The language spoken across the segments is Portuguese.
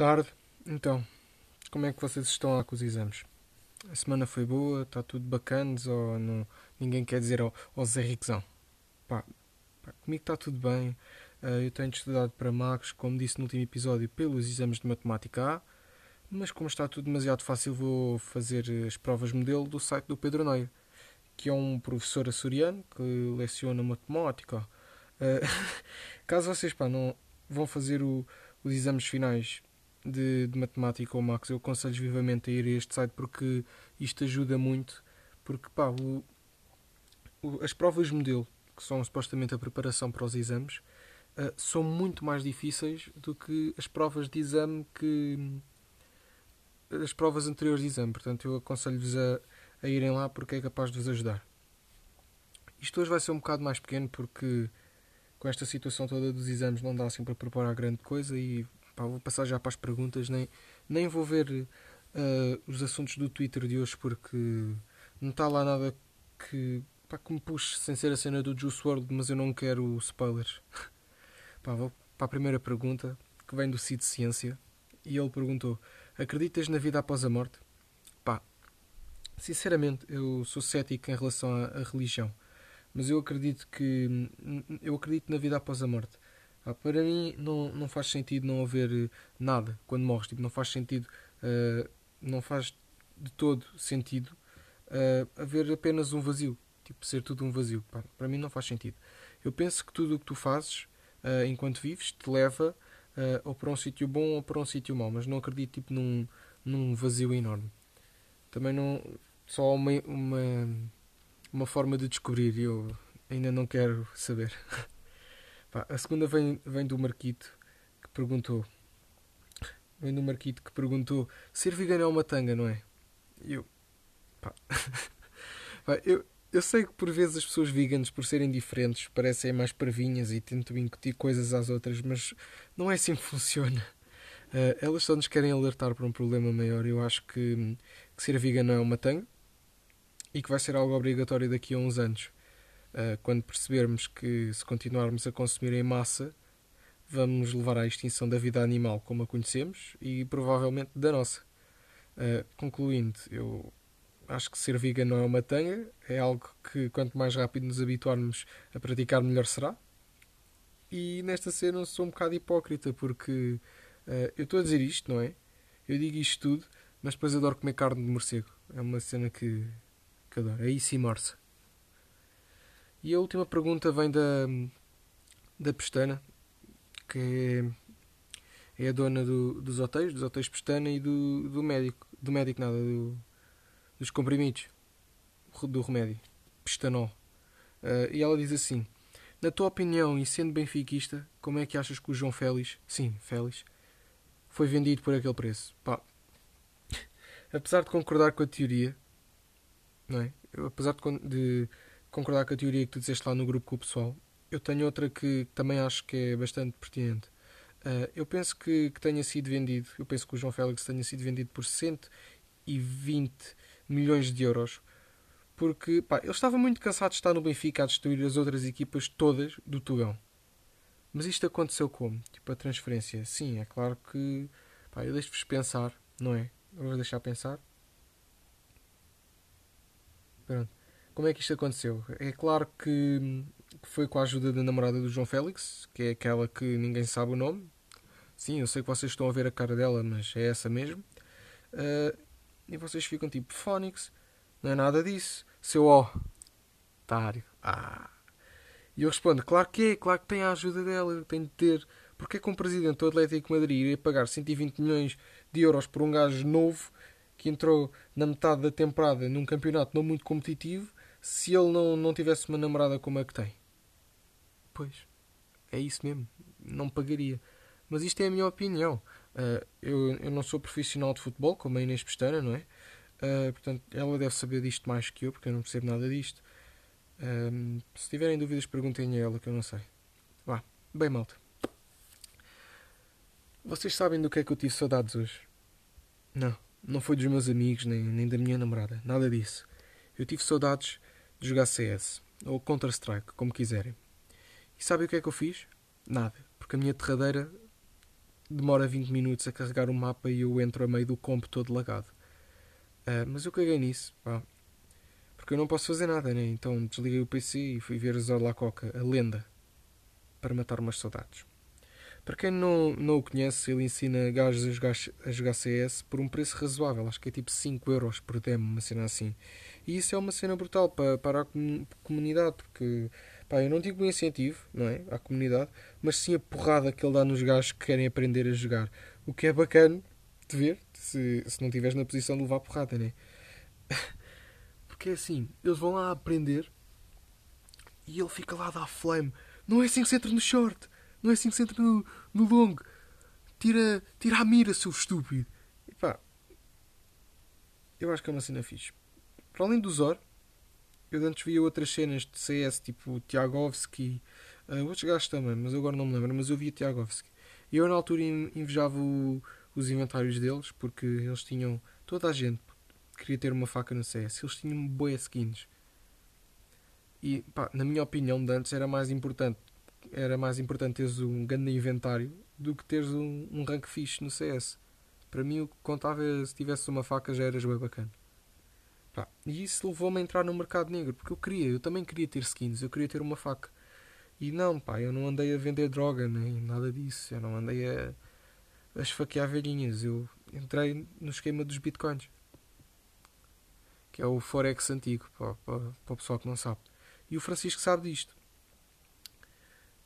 tarde. Então, como é que vocês estão lá com os exames? A semana foi boa, está tudo bacanas ou não, ninguém quer dizer ao, ao Zé Riquezão? Pá, pá, comigo está tudo bem. Uh, eu tenho estudado para Max, como disse no último episódio, pelos exames de Matemática A, mas como está tudo demasiado fácil, vou fazer as provas modelo do site do Pedro Neiro, que é um professor açoriano que leciona Matemática. Uh, caso vocês pá, não vão fazer o, os exames finais de, de matemática ou Max, eu aconselho vivamente a ir a este site porque isto ajuda muito. Porque pá, o, o, as provas modelo, que são supostamente a preparação para os exames, uh, são muito mais difíceis do que as provas de exame que. as provas anteriores de exame. Portanto, eu aconselho-vos a, a irem lá porque é capaz de vos ajudar. Isto hoje vai ser um bocado mais pequeno porque com esta situação toda dos exames não dá assim para preparar grande coisa e Pá, vou passar já para as perguntas, nem, nem vou ver uh, os assuntos do Twitter de hoje porque não está lá nada que, pá, que me puxe sem ser a cena do Juice WRLD, mas eu não quero spoilers. pá, vou para a primeira pergunta que vem do Cid Ciência e ele perguntou: Acreditas na vida após a morte? Pá, sinceramente, eu sou cético em relação à, à religião, mas eu acredito que eu acredito na vida após a morte. Ah, para mim não, não faz sentido não haver eh, nada quando morres. Tipo, não faz sentido, uh, não faz de todo sentido uh, haver apenas um vazio. Tipo, ser tudo um vazio. Pá, para mim não faz sentido. Eu penso que tudo o que tu fazes uh, enquanto vives te leva ou para um sítio bom ou para um sítio mau. Mas não acredito tipo, num, num vazio enorme. Também não. Só uma, uma, uma forma de descobrir. Eu ainda não quero saber. A segunda vem, vem do Marquito que perguntou. Vem do Marquito que perguntou: ser vegano é uma tanga, não é? E eu. Pá. pá, eu, eu sei que por vezes as pessoas veganas, por serem diferentes, parecem mais parvinhas e tentam incutir coisas às outras, mas não é assim que funciona. Uh, elas só nos querem alertar para um problema maior. Eu acho que, que ser vegano é uma tanga e que vai ser algo obrigatório daqui a uns anos. Uh, quando percebermos que se continuarmos a consumir em massa, vamos levar à extinção da vida animal como a conhecemos e provavelmente da nossa. Uh, concluindo, eu acho que ser vegan não é uma tanga, é algo que quanto mais rápido nos habituarmos a praticar, melhor será. E nesta cena sou um bocado hipócrita porque uh, eu estou a dizer isto, não é? Eu digo isto tudo, mas depois adoro comer carne de morcego. É uma cena que, que adoro. É isso e. E a última pergunta vem da, da Pestana, que é, a dona do, dos hotéis, dos hotéis Pestana e do, do médico, do médico nada, do, dos comprimidos, do remédio, Pestanol. Uh, e ela diz assim: Na tua opinião, e sendo benfiquista, como é que achas que o João Félix, sim, Félix, foi vendido por aquele preço? Pá, apesar de concordar com a teoria, não é? Apesar de, de concordar com a teoria que tu disseste lá no grupo com o pessoal. Eu tenho outra que também acho que é bastante pertinente. Uh, eu penso que, que, tenha sido vendido, eu penso que o João Félix tenha sido vendido por 120 milhões de euros, porque pá, ele estava muito cansado de estar no Benfica a destruir as outras equipas todas do Tugão. Mas isto aconteceu como? Tipo, a transferência. Sim, é claro que. Pá, eu deixo-vos pensar, não é? Eu vou deixar pensar. Pronto. Como é que isto aconteceu? É claro que foi com a ajuda da namorada do João Félix, que é aquela que ninguém sabe o nome. Sim, eu sei que vocês estão a ver a cara dela, mas é essa mesmo. Uh, e vocês ficam tipo, Fónix, não é nada disso. Seu ó, otário. Ah. E eu respondo, claro que é, claro que tem a ajuda dela, tem de ter. Porque é que presidente do Atlético Madrid iria pagar 120 milhões de euros por um gajo novo que entrou na metade da temporada num campeonato não muito competitivo se ele não, não tivesse uma namorada como a que tem? Pois, é isso mesmo. Não pagaria. Mas isto é a minha opinião. Uh, eu, eu não sou profissional de futebol, como a Inês Pestana, não é? Uh, portanto, ela deve saber disto mais que eu, porque eu não percebo nada disto. Uh, se tiverem dúvidas, perguntem a ela, que eu não sei. Vá, bem malta. Vocês sabem do que é que eu tive saudades hoje? Não, não foi dos meus amigos, nem, nem da minha namorada. Nada disso. Eu tive saudades de jogar CS ou Counter-Strike, como quiserem. E sabem o que é que eu fiz? Nada, porque a minha terradeira demora 20 minutos a carregar o mapa e eu entro a meio do compo todo lagado. Uh, mas eu caguei nisso, pá. Porque eu não posso fazer nada, né? Então desliguei o PC e fui ver Zorla Coca, a lenda, para matar umas saudades. Para quem não, não o conhece, ele ensina gajos a jogar, a jogar CS por um preço razoável, acho que é tipo 5 euros por demo, uma cena assim. E isso é uma cena brutal para, para a comunidade, porque pá, eu não digo um incentivo não é, à comunidade, mas sim a porrada que ele dá nos gajos que querem aprender a jogar. O que é bacana de ver, se, se não estiveres na posição de levar porrada, né? Porque é assim, eles vão lá aprender e ele fica lá a dar flame. Não é assim que se entra no short, não é assim que se entra no, no long. Tira, tira a mira, seu estúpido. E pá, eu acho que é uma cena fixe. Para além do Zor, eu antes via outras cenas de CS, tipo Tiagovski, uh, outros gajos também, mas agora não me lembro, mas eu via Tiagovski. E eu na altura invejava o, os inventários deles, porque eles tinham, toda a gente queria ter uma faca no CS, eles tinham boas skins. E pá, na minha opinião, de antes era mais importante era mais importante teres um grande inventário do que teres um, um rank fixe no CS. Para mim o que contava é se tivesse uma faca já eras bem bacana. Pá, e isso levou-me a entrar no mercado negro, porque eu queria, eu também queria ter skins, eu queria ter uma faca. E não, pá, eu não andei a vender droga, nem nada disso, eu não andei a, a esfaquear velhinhas, eu entrei no esquema dos bitcoins. Que é o Forex antigo, para, para, para o pessoal que não sabe. E o Francisco sabe disto.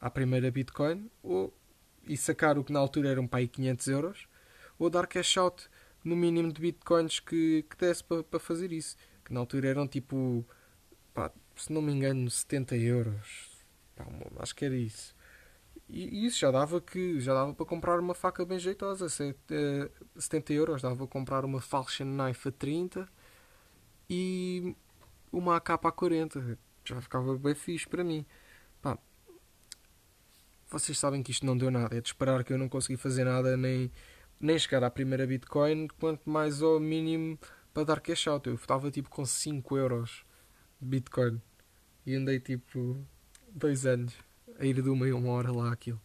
à primeira bitcoin ou, e sacar o que na altura eram para aí 500 euros ou dar cash out no mínimo de bitcoins que, que desse para, para fazer isso. Que na altura eram tipo, pá, se não me engano, 70 euros. Pá, acho que era isso. E, e isso já dava que já dava para comprar uma faca bem jeitosa. 70 eh, euros dava para comprar uma Falchion Knife a 30 e uma AK a 40. Já ficava bem fixe para mim. Vocês sabem que isto não deu nada. É de esperar que eu não consegui fazer nada nem nem chegar à primeira Bitcoin, quanto mais ao mínimo para dar cash out. Eu estava tipo com 5 euros de Bitcoin e andei tipo 2 anos a ir de uma em uma hora lá aquilo.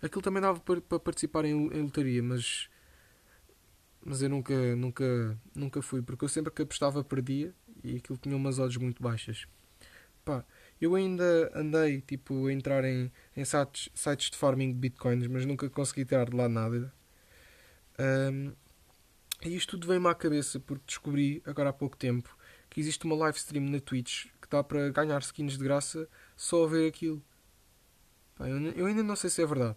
Aquilo também dava para, para participar em, em lotaria, mas mas eu nunca, nunca, nunca fui, porque eu sempre que apostava perdia e aquilo tinha umas odds muito baixas. Pá, eu ainda andei tipo a entrar em, em sites, sites de farming de bitcoins, mas nunca consegui tirar de lá nada. Um, e isto tudo veio-me à cabeça porque descobri agora há pouco tempo que existe uma live stream na Twitch que dá para ganhar skins de graça só a ver aquilo. Eu, ainda não sei se é verdade,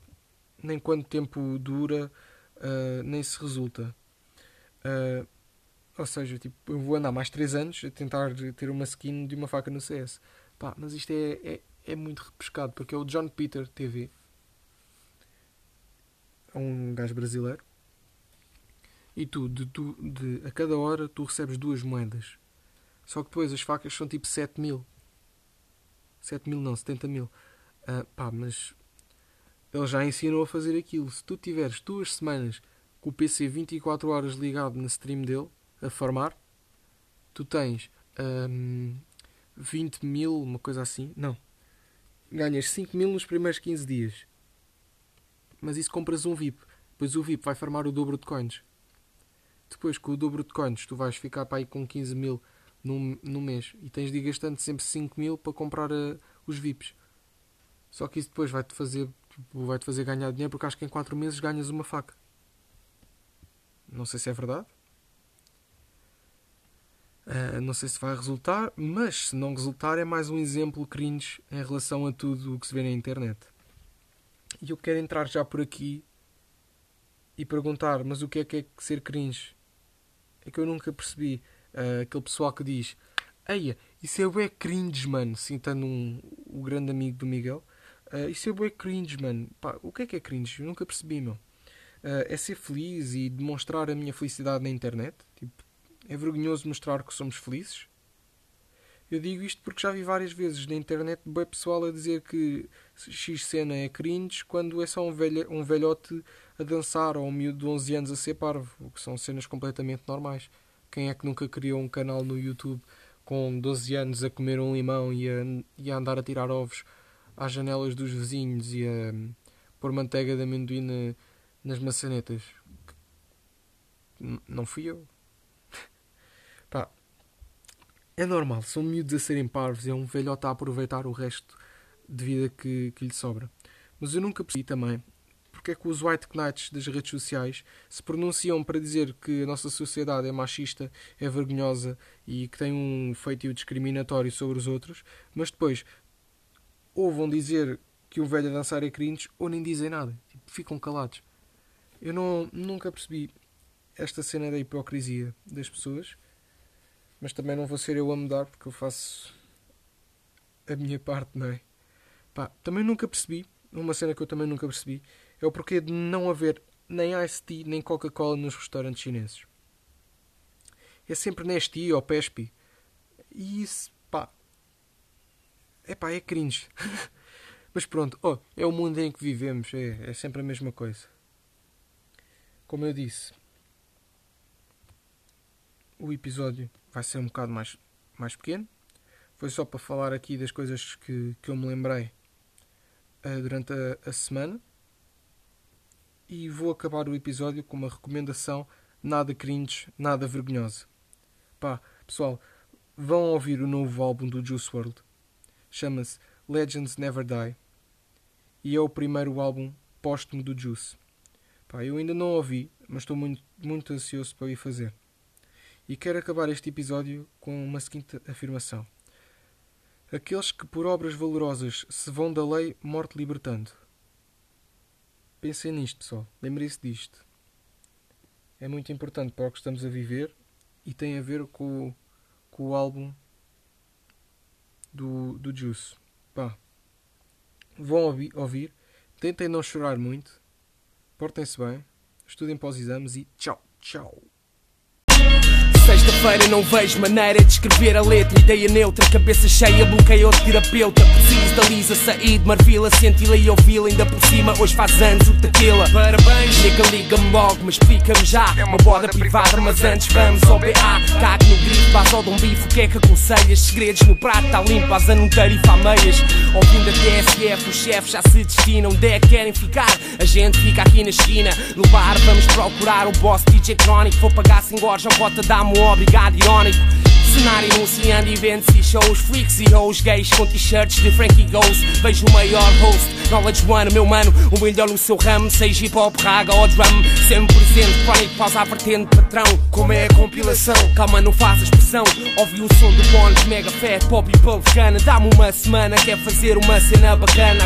nem quanto tempo dura, uh, nem se resulta. Uh, ou seja, tipo, eu vou andar mais 3 anos a tentar ter uma skin de uma faca no CS. Pá, mas isto é, é, é muito repescado porque é o John Peter TV. É um gajo brasileiro e tu, de, tu de, a cada hora, tu recebes duas moedas. Só que depois as facas são tipo 7 mil. 7 mil não, 70 mil. Uh, pá, mas ele já ensinou a fazer aquilo. Se tu tiveres duas semanas com o PC 24 horas ligado na stream dele, a farmar, tu tens um, 20 mil, uma coisa assim. Não. Ganhas 5 mil nos primeiros 15 dias. Mas isso compras um VIP. Depois o VIP vai farmar o dobro de coins. Depois, com o dobro de coins, tu vais ficar para aí com 15 mil no, no mês e tens de ir gastando sempre 5 mil para comprar uh, os VIPs. Só que isso depois vai-te fazer, tipo, vai -te fazer ganhar dinheiro porque acho que em 4 meses ganhas uma faca. Não sei se é verdade. Uh, não sei se vai resultar, mas se não resultar, é mais um exemplo cringe em relação a tudo o que se vê na internet. E eu quero entrar já por aqui e perguntar: mas o que é que é ser cringe? é que eu nunca percebi uh, aquele pessoal que diz Eia, isso é bué cringe, mano, citando um, o grande amigo do Miguel. Uh, isso é bué cringe, mano. Pá, o que é que é cringe? Eu nunca percebi, meu. uh, é ser feliz e demonstrar a minha felicidade na internet. Tipo, é vergonhoso mostrar que somos felizes. Eu digo isto porque já vi várias vezes na internet bem pessoal a dizer que X cena é cringe quando é só um, velho, um velhote a dançar ou um miúdo de 11 anos a ser parvo, o que são cenas completamente normais. Quem é que nunca criou um canal no YouTube com 12 anos a comer um limão e a, e a andar a tirar ovos às janelas dos vizinhos e a pôr manteiga de amendoim na, nas maçanetas? Não fui eu. Pá, é normal, são miúdos a serem parvos, é um velhote a aproveitar o resto de vida que, que lhe sobra. Mas eu nunca percebi também porque é que os white knights das redes sociais se pronunciam para dizer que a nossa sociedade é machista, é vergonhosa e que tem um feitio discriminatório sobre os outros, mas depois ou vão dizer que um velho a dançar é cringe ou nem dizem nada, tipo, ficam calados. Eu não, nunca percebi esta cena da hipocrisia das pessoas, mas também não vou ser eu a mudar porque eu faço a minha parte, não é? Pá, também nunca percebi, uma cena que eu também nunca percebi, é o porquê de não haver nem Ice Tea nem Coca-Cola nos restaurantes chineses. É sempre Nesti ou Pespi. E isso, pá. É pá, é cringe. Mas pronto, oh, é o mundo em que vivemos, é, é sempre a mesma coisa. Como eu disse, o episódio vai ser um bocado mais, mais pequeno. Foi só para falar aqui das coisas que, que eu me lembrei uh, durante a, a, semana. E vou acabar o episódio com uma recomendação nada cringe, nada vergonhosa. Pá, pessoal, vão ouvir o novo álbum do Juice WRLD. Chama-se Legends Never Die. E é o primeiro álbum póstumo do Juice. Pá, eu ainda não ouvi, mas estou muito, muito ansioso para ir fazer. E quero acabar este episódio com uma seguinte afirmação. Aqueles que por obras valorosas se vão da lei morte libertando. Pensem nisto, pessoal. Lembrem-se disto. É muito importante para o que estamos a viver e tem a ver com, com o álbum do, do Juice. Pá. Vão ouvir, ouvir. Tentem não chorar muito. Portem-se bem. Estudem para os exames e tchau, tchau. Sexta-feira não vejo maneira de escrever a letra. Ideia neutra, cabeça cheia, bloqueio de terapeuta. Preciso da Lisa, saí de Marvila Senti-la e ouvi-la, ainda por cima Hoje faz anos o tequila. Parabéns, nega, liga-me logo, mas explica-me já. É uma boda privada, mas antes vamos ao BA Cago no grifo, base ao de um bife, o que é que aconselhas? Segredos no prato, tá limpo, asa num tarifa a meias. Ouvindo a TSF, os chefes já se destinam. Onde é que querem ficar? A gente fica aqui na China. No bar vamos procurar o boss DJ Chronic. Vou pagar sem gorja, bota dá-me um obrigado Cenário anunciando eventos e shows. Freaks e hoes gays com t-shirts de Frankie Goes. Vejo o maior host Knowledge One, meu mano O melhor no seu ramo. Seja hip hop, raga ou drum Sempre presente, chronic, pausa à vertente patrão. Como é a compilação? Calma, não faças pressão Ouvi o som do Bones, mega fat, pop e pulp Dá-me uma semana, quer fazer uma cena bacana